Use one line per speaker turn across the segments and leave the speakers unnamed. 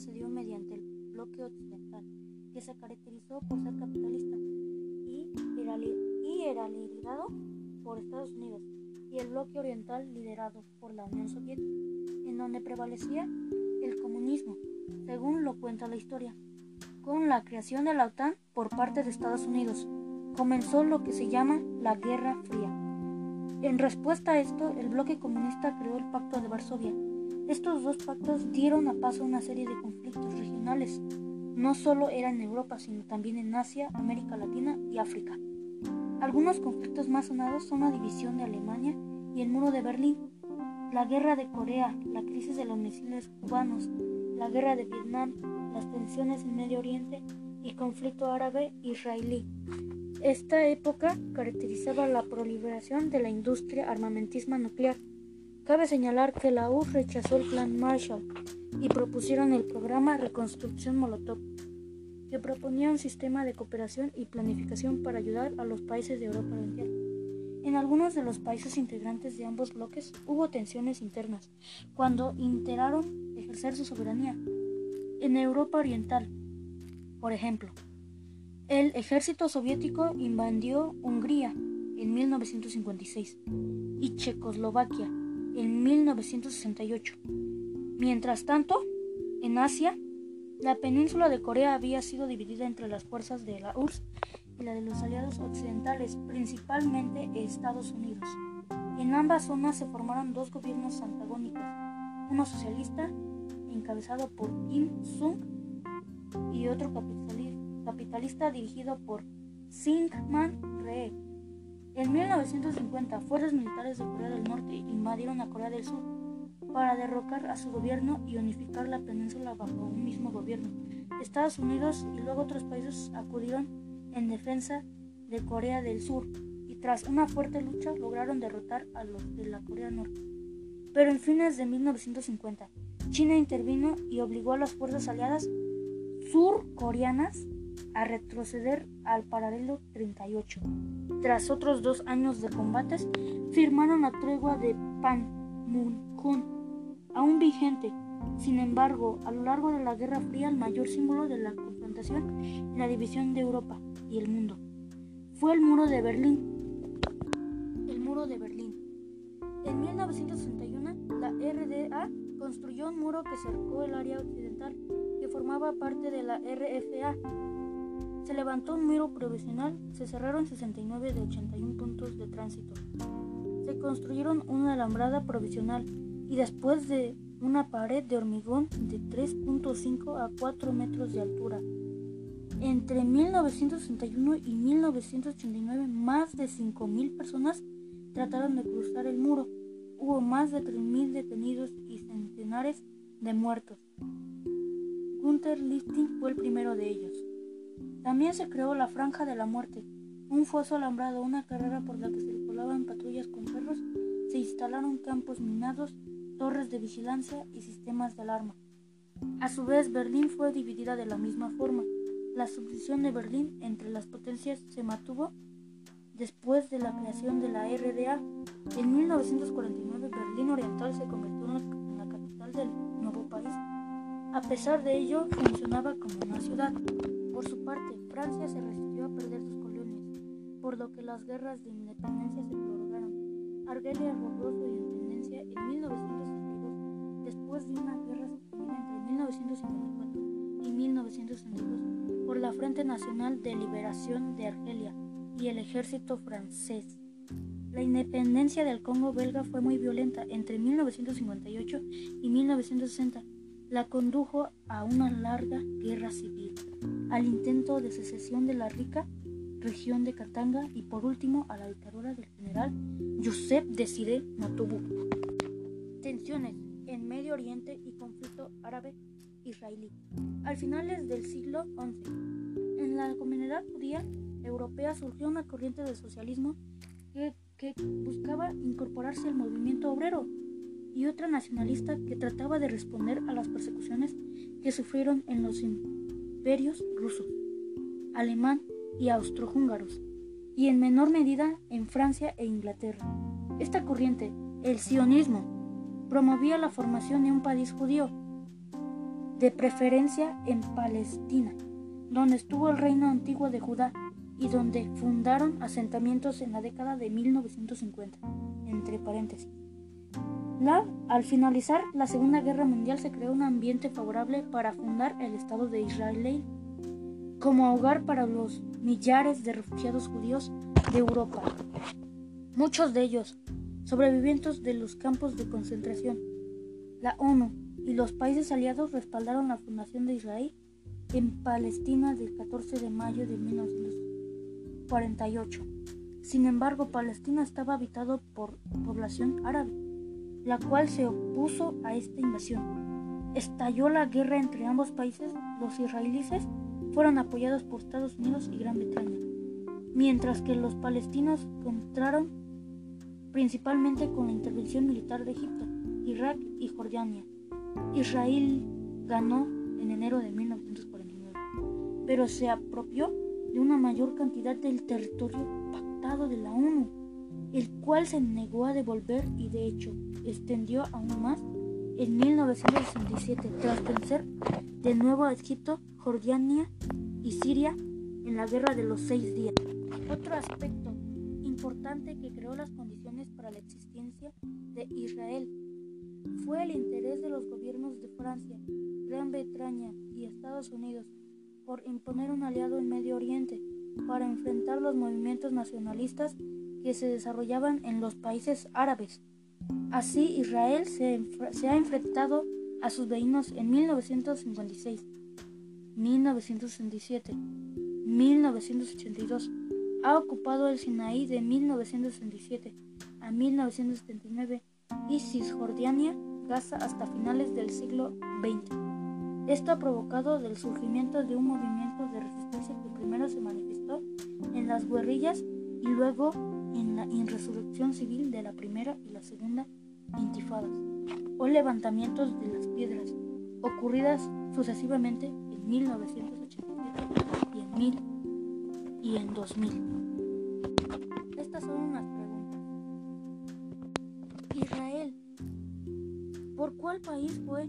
se dio mediante el bloque occidental, que se caracterizó por ser capitalista y era, liderado por Estados Unidos, y el bloque oriental liderado por la Unión Soviética, en donde prevalecía el comunismo, según lo cuenta la historia. Con la creación de la OTAN por parte de Estados Unidos, comenzó lo que se llama la Guerra Fría. En respuesta a esto, el bloque comunista creó el Pacto de Varsovia. Estos dos pactos dieron a paso a una serie de conflictos regionales. No solo era en Europa, sino también en Asia, América Latina y África. Algunos conflictos más sonados son la división de Alemania y el muro de Berlín, la guerra de Corea, la crisis de los misiles cubanos, la guerra de Vietnam, las tensiones en Medio Oriente y conflicto árabe-israelí. Esta época caracterizaba la proliferación de la industria armamentismo nuclear. Cabe señalar que la URSS rechazó el Plan Marshall y propusieron el programa Reconstrucción Molotov, que proponía un sistema de cooperación y planificación para ayudar a los países de Europa Oriental. En algunos de los países integrantes de ambos bloques hubo tensiones internas cuando intentaron ejercer su soberanía. En Europa Oriental, por ejemplo, el ejército soviético invadió Hungría en 1956 y Checoslovaquia en 1968. Mientras tanto, en Asia, la península de Corea había sido dividida entre las fuerzas de la URSS y la de los aliados occidentales, principalmente Estados Unidos. En ambas zonas se formaron dos gobiernos antagónicos, uno socialista, encabezado por Kim Sung, y otro capitalista dirigido por Syngman Rhee. En 1950, fuerzas militares de Corea del Norte invadieron a Corea del Sur para derrocar a su gobierno y unificar la península bajo un mismo gobierno. Estados Unidos y luego otros países acudieron en defensa de Corea del Sur y tras una fuerte lucha lograron derrotar a los de la Corea Norte. Pero en fines de 1950, China intervino y obligó a las fuerzas aliadas surcoreanas a retroceder al paralelo 38. Tras otros dos años de combates, firmaron la tregua de Panmunjom, aún vigente. Sin embargo, a lo largo de la Guerra Fría, el mayor símbolo de la confrontación y la división de Europa y el mundo fue el muro de Berlín. El muro de Berlín. En 1961, la RDA construyó un muro que cercó el área occidental que formaba parte de la RFA se levantó un muro provisional, se cerraron 69 de 81 puntos de tránsito. Se construyeron una alambrada provisional y después de una pared de hormigón de 3.5 a 4 metros de altura. Entre 1961 y 1989 más de 5.000 personas trataron de cruzar el muro. Hubo más de 3.000 detenidos y centenares de muertos. Gunther Lifting fue el primero de ellos. También se creó la Franja de la Muerte, un foso alambrado, una carrera por la que circulaban patrullas con perros, se instalaron campos minados, torres de vigilancia y sistemas de alarma. A su vez, Berlín fue dividida de la misma forma. La subdivisión de Berlín entre las potencias se mantuvo después de la creación de la RDA. En 1949, Berlín Oriental se convirtió en la capital del nuevo país. A pesar de ello, funcionaba como una ciudad. Por su parte, Francia se resistió a perder sus colonias, por lo que las guerras de independencia se prolongaron. Argelia logró su independencia en 1962, después de una guerra entre 1954 y 1962 por la Frente Nacional de Liberación de Argelia y el ejército francés. La independencia del Congo belga fue muy violenta entre 1958 y 1960 la condujo a una larga guerra civil, al intento de secesión de la rica región de Katanga y por último a la dictadura del general Joseph Desiré Mobutu. Tensiones en Medio Oriente y conflicto árabe-israelí. Al finales del siglo XI, en la comunidad judía europea surgió una corriente de socialismo que, que buscaba incorporarse al movimiento obrero y otra nacionalista que trataba de responder a las persecuciones que sufrieron en los imperios rusos, alemán y austrohúngaros, y en menor medida en Francia e Inglaterra. Esta corriente, el sionismo, promovía la formación de un país judío. de preferencia en Palestina, donde estuvo el reino antiguo de Judá y donde fundaron asentamientos en la década de 1950, entre paréntesis. Al finalizar la Segunda Guerra Mundial se creó un ambiente favorable para fundar el Estado de Israel como hogar para los millares de refugiados judíos de Europa, muchos de ellos sobrevivientes de los campos de concentración. La ONU y los países aliados respaldaron la fundación de Israel en Palestina del 14 de mayo de 1948. Sin embargo, Palestina estaba habitado por población árabe, la cual se opuso a esta invasión. Estalló la guerra entre ambos países, los israelíes fueron apoyados por Estados Unidos y Gran Bretaña, mientras que los palestinos encontraron principalmente con la intervención militar de Egipto, Irak y Jordania. Israel ganó en enero de 1949, pero se apropió de una mayor cantidad del territorio pactado de la ONU, el cual se negó a devolver y de hecho extendió aún más en 1967 tras vencer de nuevo a Egipto, Jordania y Siria en la Guerra de los Seis Días. Otro aspecto importante que creó las condiciones para la existencia de Israel fue el interés de los gobiernos de Francia, Gran Bretaña y Estados Unidos por imponer un aliado en Medio Oriente para enfrentar los movimientos nacionalistas que se desarrollaban en los países árabes. Así, Israel se, se ha enfrentado a sus vecinos en 1956, 1967, 1982. Ha ocupado el Sinaí de 1967 a 1979 y Cisjordania, Gaza hasta finales del siglo XX. Esto ha provocado el surgimiento de un movimiento de resistencia que primero se manifestó en las guerrillas y luego en la insurrección civil de la primera y la segunda intifadas o levantamientos de las piedras ocurridas sucesivamente en 1987 y en 1000 y en 2000. Estas son unas preguntas. Israel, ¿por cuál país fue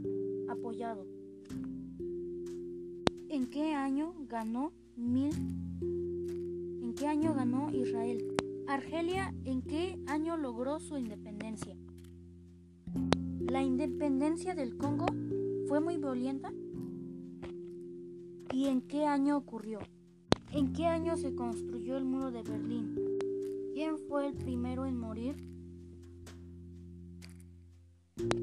apoyado? ¿En qué año ganó mil? ¿En qué año ganó Israel? Argelia, ¿en qué año logró su independencia? ¿La independencia del Congo fue muy violenta? ¿Y en qué año ocurrió? ¿En qué año se construyó el muro de Berlín? ¿Quién fue el primero en morir?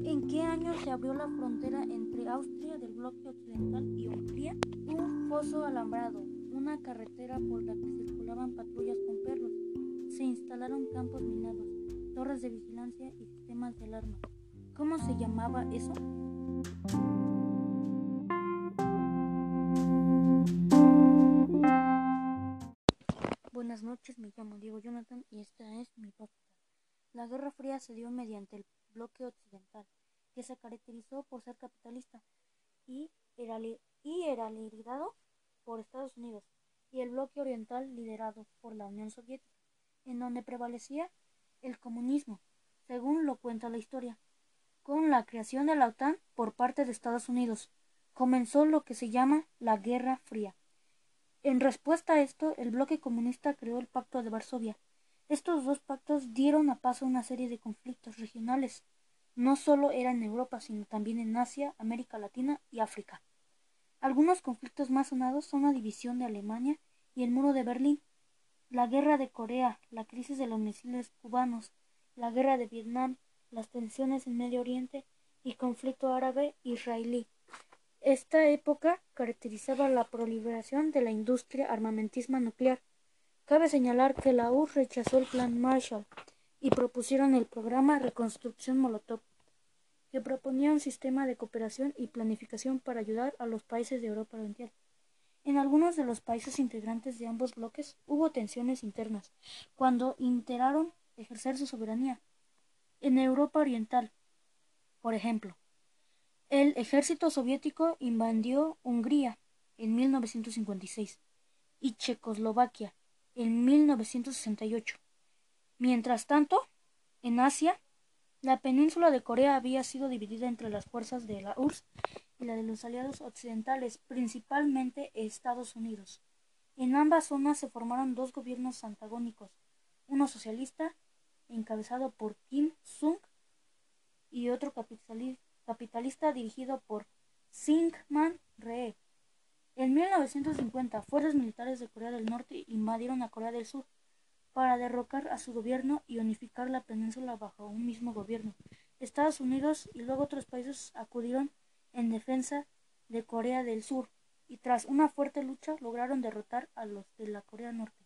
¿En qué año se abrió la frontera entre Austria del bloque occidental y Hungría? Un foso alambrado, una carretera por la que circulaban patrullas. Se instalaron campos minados, torres de vigilancia y sistemas de alarma. ¿Cómo se llamaba eso? Buenas noches, me llamo Diego Jonathan y esta es mi podcast. La Guerra Fría se dio mediante el bloque occidental, que se caracterizó por ser capitalista y era, y era liderado por Estados Unidos, y el bloque oriental liderado por la Unión Soviética, en donde prevalecía el comunismo, según lo cuenta la historia. Con la creación de la OTAN por parte de Estados Unidos, comenzó lo que se llama la Guerra Fría. En respuesta a esto, el bloque comunista creó el Pacto de Varsovia. Estos dos pactos dieron a paso una serie de conflictos regionales. No solo era en Europa, sino también en Asia, América Latina y África. Algunos conflictos más sonados son la división de Alemania y el muro de Berlín, la guerra de Corea, la crisis de los misiles cubanos, la guerra de Vietnam, las tensiones en Medio Oriente y conflicto árabe-israelí. Esta época caracterizaba la proliferación de la industria armamentismo nuclear. Cabe señalar que la URSS rechazó el Plan Marshall y propusieron el programa Reconstrucción Molotov, que proponía un sistema de cooperación y planificación para ayudar a los países de Europa Oriental. En algunos de los países integrantes de ambos bloques hubo tensiones internas, cuando intentaron ejercer su soberanía, en Europa Oriental. Por ejemplo, el ejército soviético invadió Hungría en 1956 y Checoslovaquia en 1968. Mientras tanto, en Asia, la península de Corea había sido dividida entre las fuerzas de la URSS y la de los aliados occidentales, principalmente Estados Unidos. En ambas zonas se formaron dos gobiernos antagónicos, uno socialista, encabezado por Kim Sung, y otro capitalista dirigido por Syngman Rhee. En 1950, fuerzas militares de Corea del Norte invadieron a Corea del Sur para derrocar a su gobierno y unificar la península bajo un mismo gobierno. Estados Unidos y luego otros países acudieron en defensa de Corea del Sur y tras una fuerte lucha lograron derrotar a los de la Corea Norte.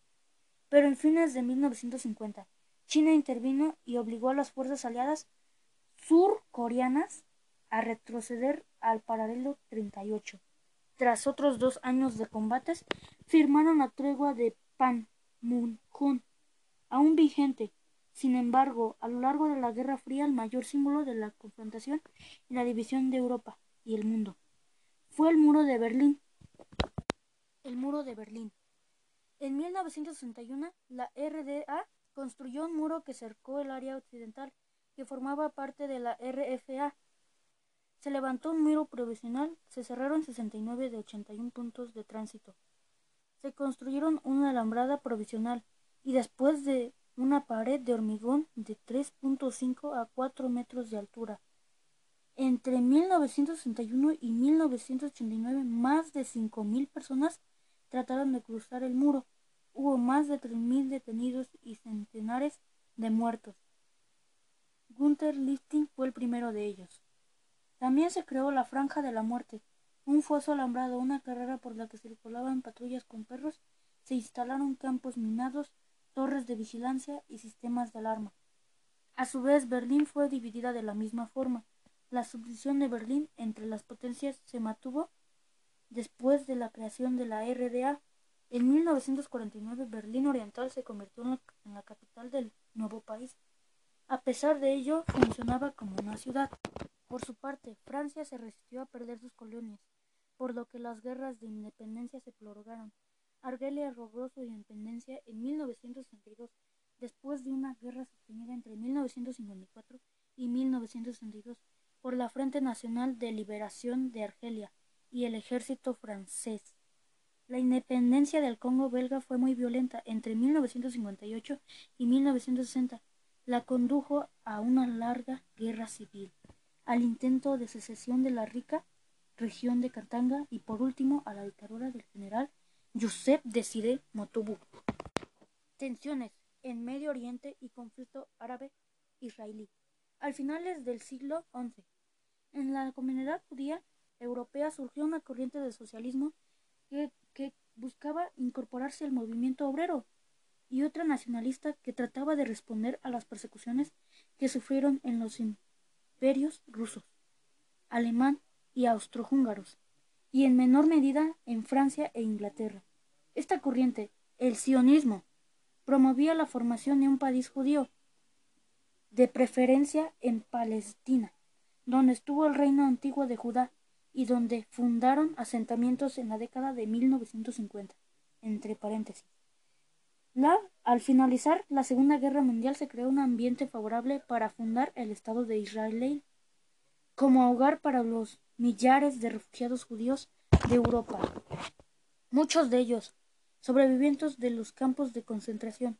Pero en fines de 1950, China intervino y obligó a las fuerzas aliadas surcoreanas a retroceder al paralelo 38. Tras otros dos años de combates, firmaron la tregua de Panmunjom, aún vigente. Sin embargo, a lo largo de la Guerra Fría, el mayor símbolo de la confrontación y la división de Europa y el mundo fue el muro de Berlín. El muro de Berlín. En 1961, la RDA construyó un muro que cercó el área occidental, que formaba parte de la RFA. Se levantó un muro provisional, se cerraron 69 de 81 puntos de tránsito. Se construyeron una alambrada provisional y después de una pared de hormigón de 3.5 a 4 metros de altura. Entre 1961 y 1989, más de 5.000 personas trataron de cruzar el muro. Hubo más de 3.000 detenidos y centenares de muertos. Gunther Lifting fue el primero de ellos. También se creó la Franja de la Muerte, un foso alambrado, una carrera por la que circulaban patrullas con perros, se instalaron campos minados, torres de vigilancia y sistemas de alarma. A su vez, Berlín fue dividida de la misma forma. La subdivisión de Berlín entre las potencias se mantuvo después de la creación de la RDA. En 1949, Berlín Oriental se convirtió en la, capital del nuevo país. A pesar de ello, funcionaba como una ciudad. Por su parte, Francia se resistió a perder sus colonias, por lo que las guerras de independencia se prolongaron. Argelia logró su independencia en 1962, después de una guerra sostenida entre 1954 y 1962 por la Frente Nacional de Liberación de Argelia y el ejército francés. La independencia del Congo belga fue muy violenta entre 1958 y 1960. La condujo a una larga guerra civil al intento de secesión de la rica región de Katanga y por último a la dictadura del general Joseph Desiré Mobutu. Tensiones en Medio Oriente y conflicto árabe-israelí. Al finales del siglo XI, en la comunidad judía europea surgió una corriente de socialismo que, que buscaba incorporarse al movimiento obrero y otra nacionalista que trataba de responder a las persecuciones que sufrieron en los imperios rusos, alemán y austrohúngaros, y en menor medida en Francia e Inglaterra. Esta corriente, el sionismo, promovía la formación de un país judío, de preferencia en Palestina, donde estuvo el reino antiguo de Judá y donde fundaron asentamientos en la década de 1950, entre paréntesis. La, al finalizar la Segunda Guerra Mundial se creó un ambiente favorable para fundar el Estado de Israel como hogar para los millares de refugiados judíos de Europa, muchos de ellos sobrevivientes de los campos de concentración.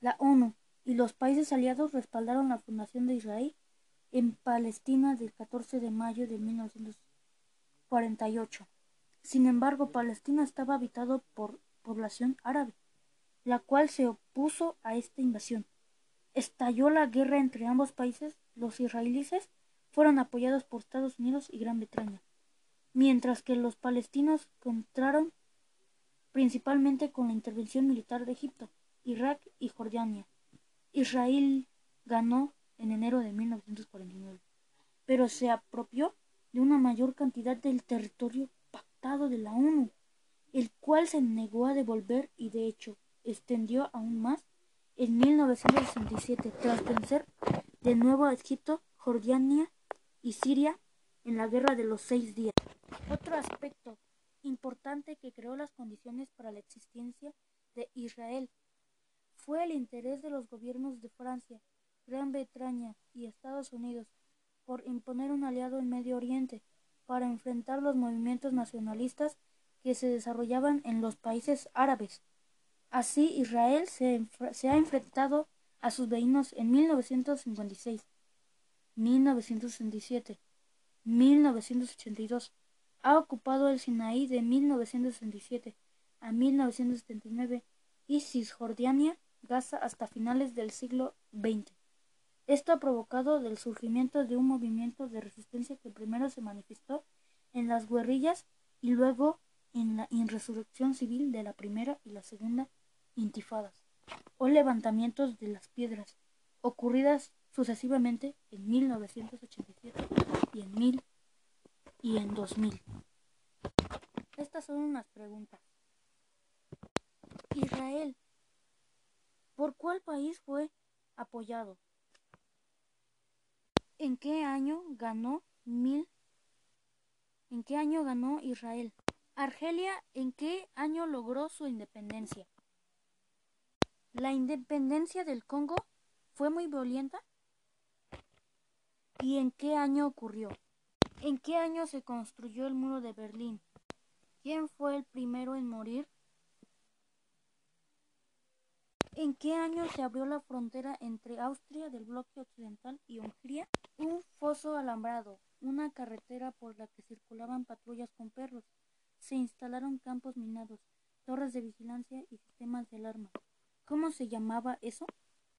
La ONU y los países aliados respaldaron la fundación de Israel en Palestina del 14 de mayo de 1948. Sin embargo, Palestina estaba habitado por población árabe la cual se opuso a esta invasión. Estalló la guerra entre ambos países, los israelíes fueron apoyados por Estados Unidos y Gran Bretaña, mientras que los palestinos contaron principalmente con la intervención militar de Egipto, Irak y Jordania. Israel ganó en enero de 1949, pero se apropió de una mayor cantidad del territorio pactado de la ONU, el cual se negó a devolver y de hecho extendió aún más en 1967 tras vencer de nuevo a Egipto, Jordania y Siria en la Guerra de los Seis Días. Otro aspecto importante que creó las condiciones para la existencia de Israel fue el interés de los gobiernos de Francia, Gran Bretaña y Estados Unidos por imponer un aliado en Medio Oriente, para enfrentar los movimientos nacionalistas que se desarrollaban en los países árabes. Así, Israel se, ha enfrentado a sus vecinos en 1956, 1967, 1982. Ha ocupado el Sinaí de 1967 a 1979 y Cisjordania, Gaza hasta finales del siglo XX. Esto ha provocado el surgimiento de un movimiento de resistencia que primero se manifestó en las guerrillas y luego en la insurrección civil de la primera y la segunda intifadas o levantamientos de las piedras, ocurridas sucesivamente en 1987 y en 1000 y en 2000. Estas son unas preguntas. Israel, ¿por cuál país fue apoyado? ¿En qué año ganó mil? ¿En qué año ganó Israel? Argelia, ¿en qué año logró su independencia? ¿La independencia del Congo fue muy violenta? ¿Y en qué año ocurrió? ¿En qué año se construyó el muro de Berlín? ¿Quién fue el primero en morir? ¿En qué año se abrió la frontera entre Austria del bloque occidental y Hungría? Un foso alambrado, una carretera por la que circulaban patrullas con perros. Se instalaron campos minados, torres de vigilancia y sistemas de alarma. ¿Cómo se llamaba eso?